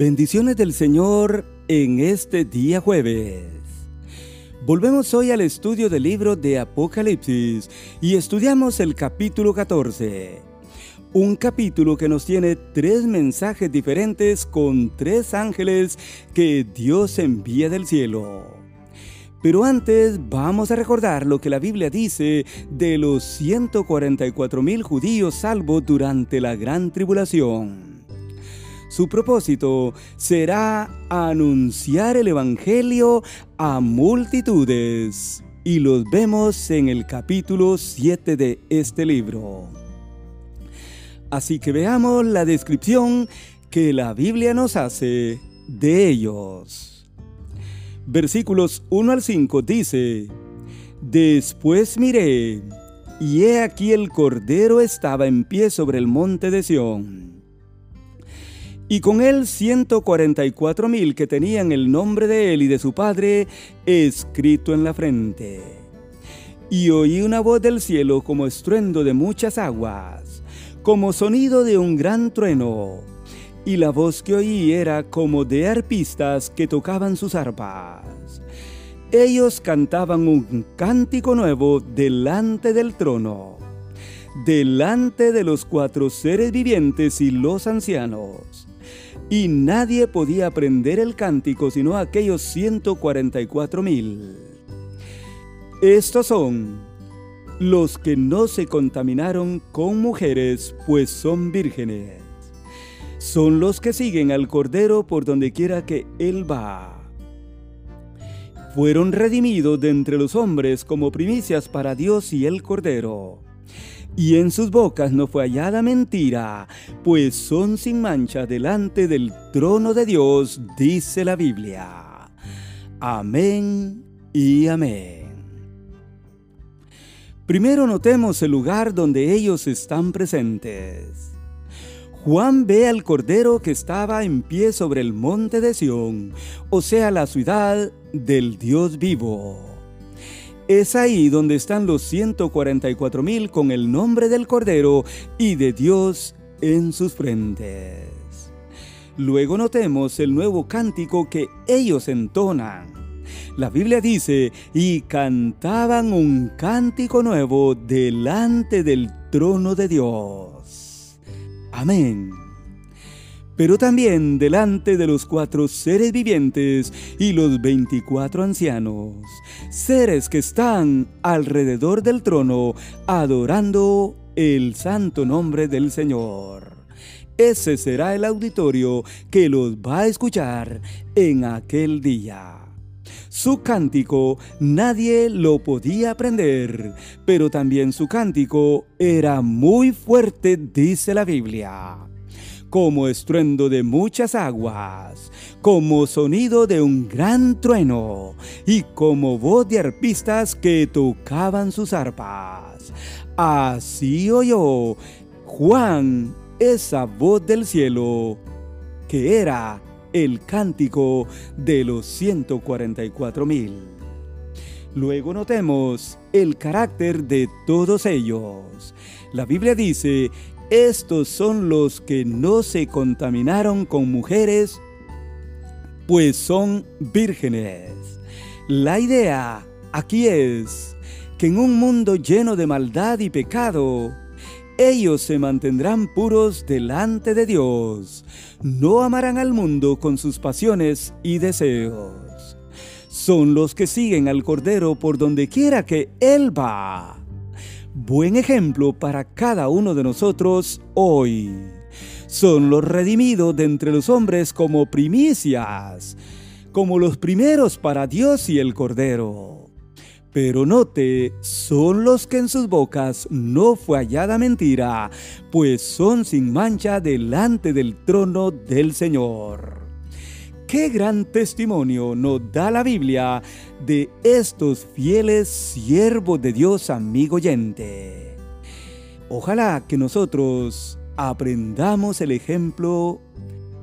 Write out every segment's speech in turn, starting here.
Bendiciones del Señor en este día jueves. Volvemos hoy al estudio del libro de Apocalipsis y estudiamos el capítulo 14. Un capítulo que nos tiene tres mensajes diferentes con tres ángeles que Dios envía del cielo. Pero antes vamos a recordar lo que la Biblia dice de los 144 mil judíos salvos durante la gran tribulación. Su propósito será anunciar el Evangelio a multitudes. Y los vemos en el capítulo 7 de este libro. Así que veamos la descripción que la Biblia nos hace de ellos. Versículos 1 al 5 dice, Después miré, y he aquí el Cordero estaba en pie sobre el monte de Sión y con él 144 mil que tenían el nombre de él y de su padre escrito en la frente. Y oí una voz del cielo como estruendo de muchas aguas, como sonido de un gran trueno, y la voz que oí era como de arpistas que tocaban sus arpas. Ellos cantaban un cántico nuevo delante del trono, delante de los cuatro seres vivientes y los ancianos y nadie podía aprender el cántico sino aquellos 144 mil. Estos son los que no se contaminaron con mujeres, pues son vírgenes. Son los que siguen al Cordero por donde quiera que Él va. Fueron redimidos de entre los hombres como primicias para Dios y el Cordero y en sus bocas no fue hallada mentira, pues son sin mancha delante del trono de Dios, dice la Biblia. Amén y amén. Primero notemos el lugar donde ellos están presentes. Juan ve al Cordero que estaba en pie sobre el monte de Sión, o sea, la ciudad del Dios vivo. Es ahí donde están los 144 mil con el nombre del Cordero y de Dios en sus frentes. Luego notemos el nuevo cántico que ellos entonan. La Biblia dice, y cantaban un cántico nuevo delante del trono de Dios. Amén pero también delante de los cuatro seres vivientes y los veinticuatro ancianos, seres que están alrededor del trono adorando el santo nombre del Señor. Ese será el auditorio que los va a escuchar en aquel día. Su cántico nadie lo podía aprender, pero también su cántico era muy fuerte, dice la Biblia como estruendo de muchas aguas, como sonido de un gran trueno y como voz de arpistas que tocaban sus arpas. Así oyó Juan esa voz del cielo, que era el cántico de los 144 mil. Luego notemos el carácter de todos ellos. La Biblia dice estos son los que no se contaminaron con mujeres, pues son vírgenes. La idea aquí es que en un mundo lleno de maldad y pecado, ellos se mantendrán puros delante de Dios. No amarán al mundo con sus pasiones y deseos. Son los que siguen al Cordero por donde quiera que Él va buen ejemplo para cada uno de nosotros hoy. Son los redimidos de entre los hombres como primicias, como los primeros para Dios y el Cordero. Pero note, son los que en sus bocas no fue hallada mentira, pues son sin mancha delante del trono del Señor. Qué gran testimonio nos da la Biblia de estos fieles siervos de Dios, amigo oyente. Ojalá que nosotros aprendamos el ejemplo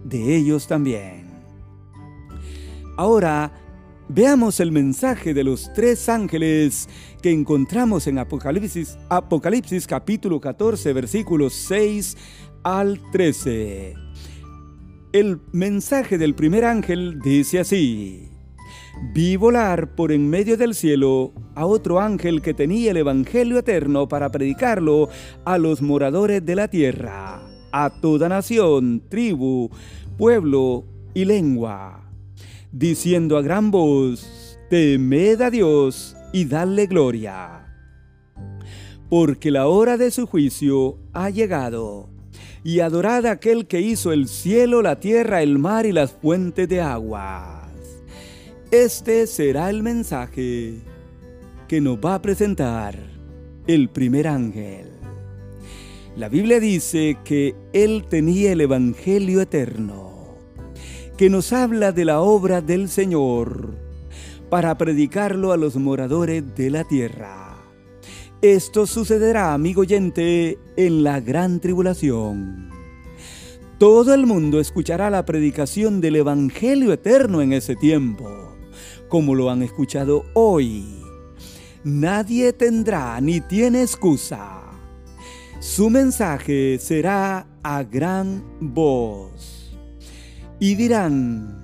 de ellos también. Ahora, veamos el mensaje de los tres ángeles que encontramos en Apocalipsis, Apocalipsis capítulo 14, versículos 6 al 13. El mensaje del primer ángel dice así. Vi volar por en medio del cielo a otro ángel que tenía el Evangelio eterno para predicarlo a los moradores de la tierra, a toda nación, tribu, pueblo y lengua, diciendo a gran voz, temed a Dios y dadle gloria, porque la hora de su juicio ha llegado, y adorad a aquel que hizo el cielo, la tierra, el mar y las fuentes de agua este será el mensaje que nos va a presentar el primer ángel. La Biblia dice que él tenía el Evangelio eterno, que nos habla de la obra del Señor para predicarlo a los moradores de la tierra. Esto sucederá, amigo oyente, en la gran tribulación. Todo el mundo escuchará la predicación del Evangelio eterno en ese tiempo como lo han escuchado hoy. Nadie tendrá ni tiene excusa. Su mensaje será a gran voz. Y dirán,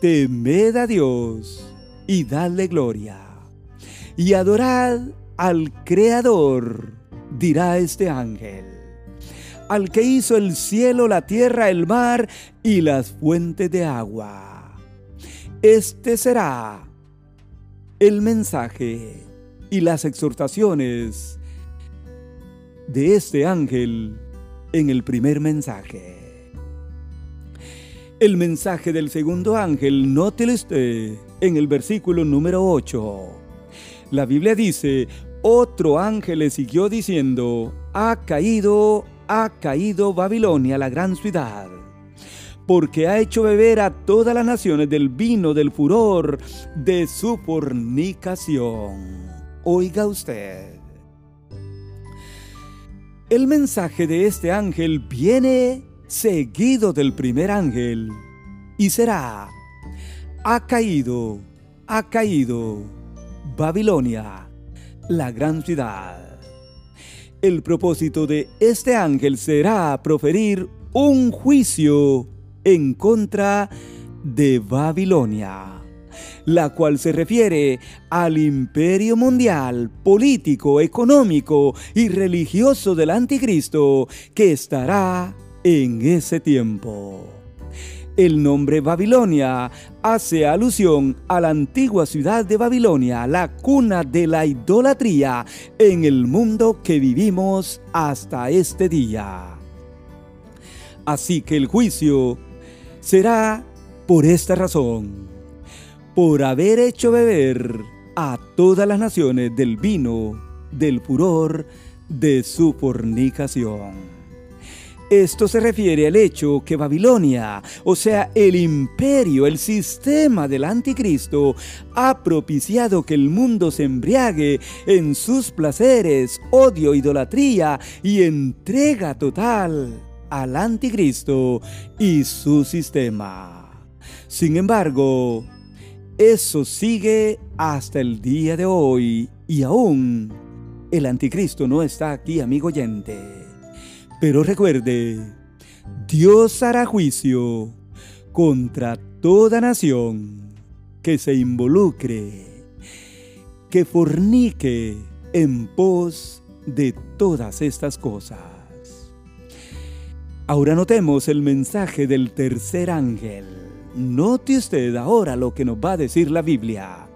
temed a Dios y dadle gloria. Y adorad al Creador, dirá este ángel, al que hizo el cielo, la tierra, el mar y las fuentes de agua este será el mensaje y las exhortaciones de este ángel en el primer mensaje. El mensaje del segundo ángel, no te esté en el versículo número 8. La Biblia dice, otro ángel le siguió diciendo, ha caído, ha caído Babilonia, la gran ciudad porque ha hecho beber a todas las naciones del vino del furor de su fornicación. Oiga usted. El mensaje de este ángel viene seguido del primer ángel y será, ha caído, ha caído Babilonia, la gran ciudad. El propósito de este ángel será proferir un juicio en contra de Babilonia, la cual se refiere al imperio mundial, político, económico y religioso del anticristo que estará en ese tiempo. El nombre Babilonia hace alusión a la antigua ciudad de Babilonia, la cuna de la idolatría en el mundo que vivimos hasta este día. Así que el juicio será por esta razón, por haber hecho beber a todas las naciones del vino del furor de su fornicación. Esto se refiere al hecho que Babilonia, o sea, el imperio, el sistema del anticristo, ha propiciado que el mundo se embriague en sus placeres, odio, idolatría y entrega total al anticristo y su sistema. Sin embargo, eso sigue hasta el día de hoy y aún el anticristo no está aquí, amigo oyente. Pero recuerde, Dios hará juicio contra toda nación que se involucre, que fornique en pos de todas estas cosas. Ahora notemos el mensaje del tercer ángel. Note usted ahora lo que nos va a decir la Biblia.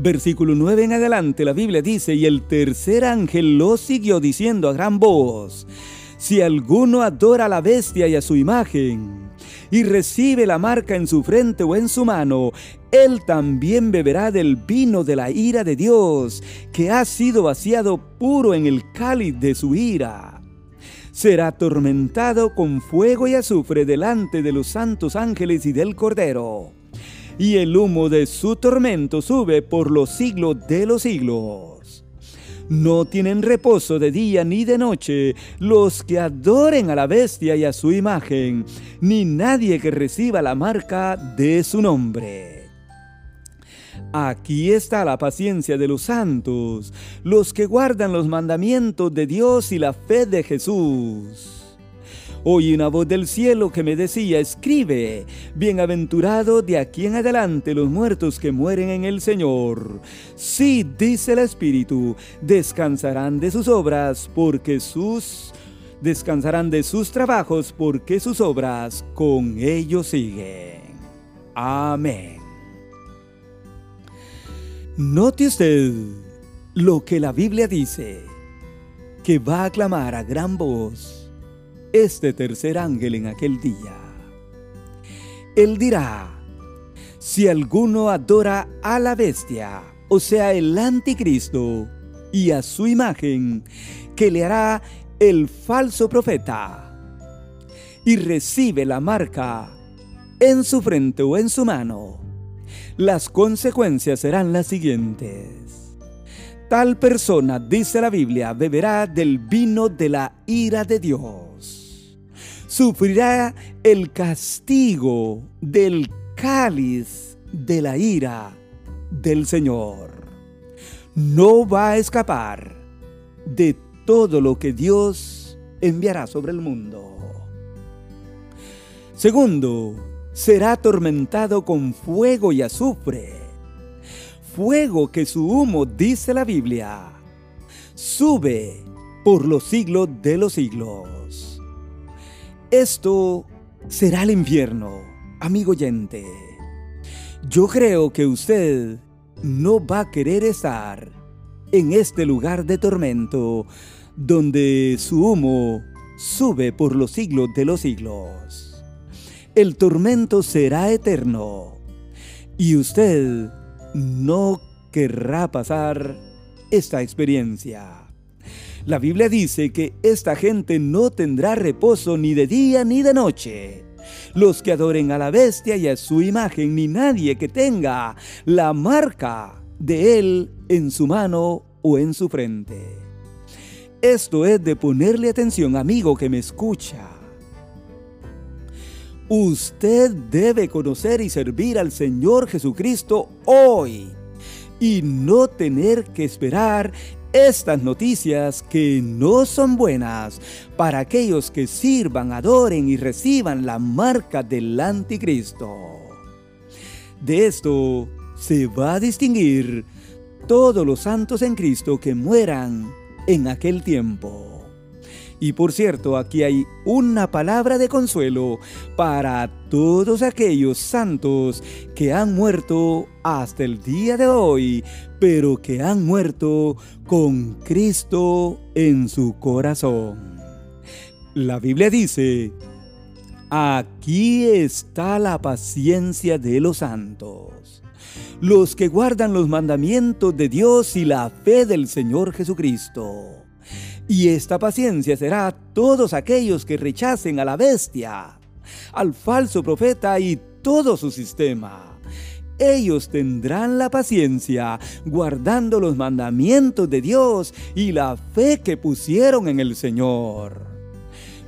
Versículo 9 en adelante la Biblia dice, y el tercer ángel lo siguió diciendo a gran voz, si alguno adora a la bestia y a su imagen, y recibe la marca en su frente o en su mano, él también beberá del vino de la ira de Dios, que ha sido vaciado puro en el cáliz de su ira será atormentado con fuego y azufre delante de los santos ángeles y del Cordero. Y el humo de su tormento sube por los siglos de los siglos. No tienen reposo de día ni de noche los que adoren a la bestia y a su imagen, ni nadie que reciba la marca de su nombre. Aquí está la paciencia de los santos, los que guardan los mandamientos de Dios y la fe de Jesús. Oí una voz del cielo que me decía, escribe, bienaventurado de aquí en adelante los muertos que mueren en el Señor. Sí, dice el Espíritu, descansarán de sus obras porque sus descansarán de sus trabajos porque sus obras con ellos siguen. Amén. Note usted lo que la Biblia dice, que va a clamar a gran voz este tercer ángel en aquel día. Él dirá, si alguno adora a la bestia, o sea, el anticristo, y a su imagen, que le hará el falso profeta y recibe la marca en su frente o en su mano, las consecuencias serán las siguientes. Tal persona, dice la Biblia, beberá del vino de la ira de Dios. Sufrirá el castigo del cáliz de la ira del Señor. No va a escapar de todo lo que Dios enviará sobre el mundo. Segundo, será atormentado con fuego y azufre. Fuego que su humo, dice la Biblia, sube por los siglos de los siglos. Esto será el infierno, amigo oyente. Yo creo que usted no va a querer estar en este lugar de tormento donde su humo sube por los siglos de los siglos. El tormento será eterno y usted no querrá pasar esta experiencia. La Biblia dice que esta gente no tendrá reposo ni de día ni de noche. Los que adoren a la bestia y a su imagen, ni nadie que tenga la marca de él en su mano o en su frente. Esto es de ponerle atención, amigo que me escucha. Usted debe conocer y servir al Señor Jesucristo hoy y no tener que esperar estas noticias que no son buenas para aquellos que sirvan, adoren y reciban la marca del anticristo. De esto se va a distinguir todos los santos en Cristo que mueran en aquel tiempo. Y por cierto, aquí hay una palabra de consuelo para todos aquellos santos que han muerto hasta el día de hoy, pero que han muerto con Cristo en su corazón. La Biblia dice, aquí está la paciencia de los santos los que guardan los mandamientos de Dios y la fe del Señor Jesucristo. Y esta paciencia será todos aquellos que rechacen a la bestia, al falso profeta y todo su sistema. Ellos tendrán la paciencia guardando los mandamientos de Dios y la fe que pusieron en el Señor.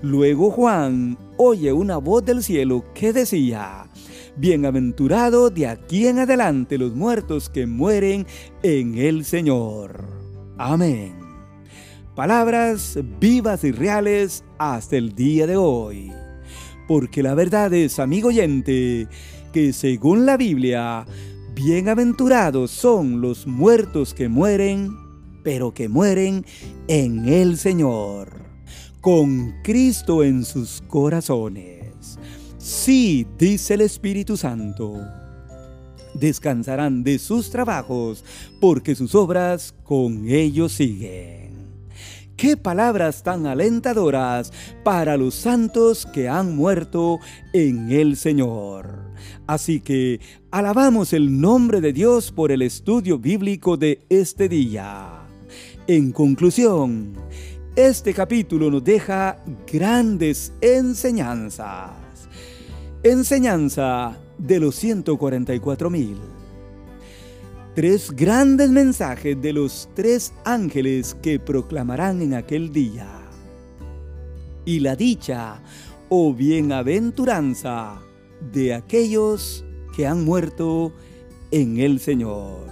Luego Juan oye una voz del cielo que decía, Bienaventurado de aquí en adelante los muertos que mueren en el Señor. Amén. Palabras vivas y reales hasta el día de hoy. Porque la verdad es, amigo oyente, que según la Biblia, bienaventurados son los muertos que mueren, pero que mueren en el Señor, con Cristo en sus corazones. Sí, dice el Espíritu Santo. Descansarán de sus trabajos, porque sus obras con ellos siguen. Qué palabras tan alentadoras para los santos que han muerto en el Señor. Así que alabamos el nombre de Dios por el estudio bíblico de este día. En conclusión, este capítulo nos deja grandes enseñanzas. Enseñanza de los 144 mil. Tres grandes mensajes de los tres ángeles que proclamarán en aquel día. Y la dicha o bienaventuranza de aquellos que han muerto en el Señor.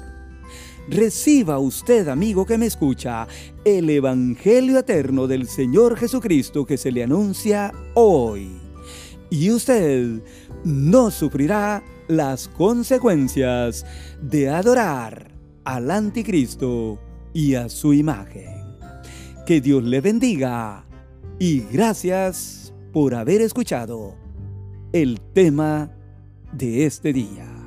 Reciba usted, amigo que me escucha, el Evangelio eterno del Señor Jesucristo que se le anuncia hoy. Y usted no sufrirá las consecuencias de adorar al anticristo y a su imagen. Que Dios le bendiga y gracias por haber escuchado el tema de este día.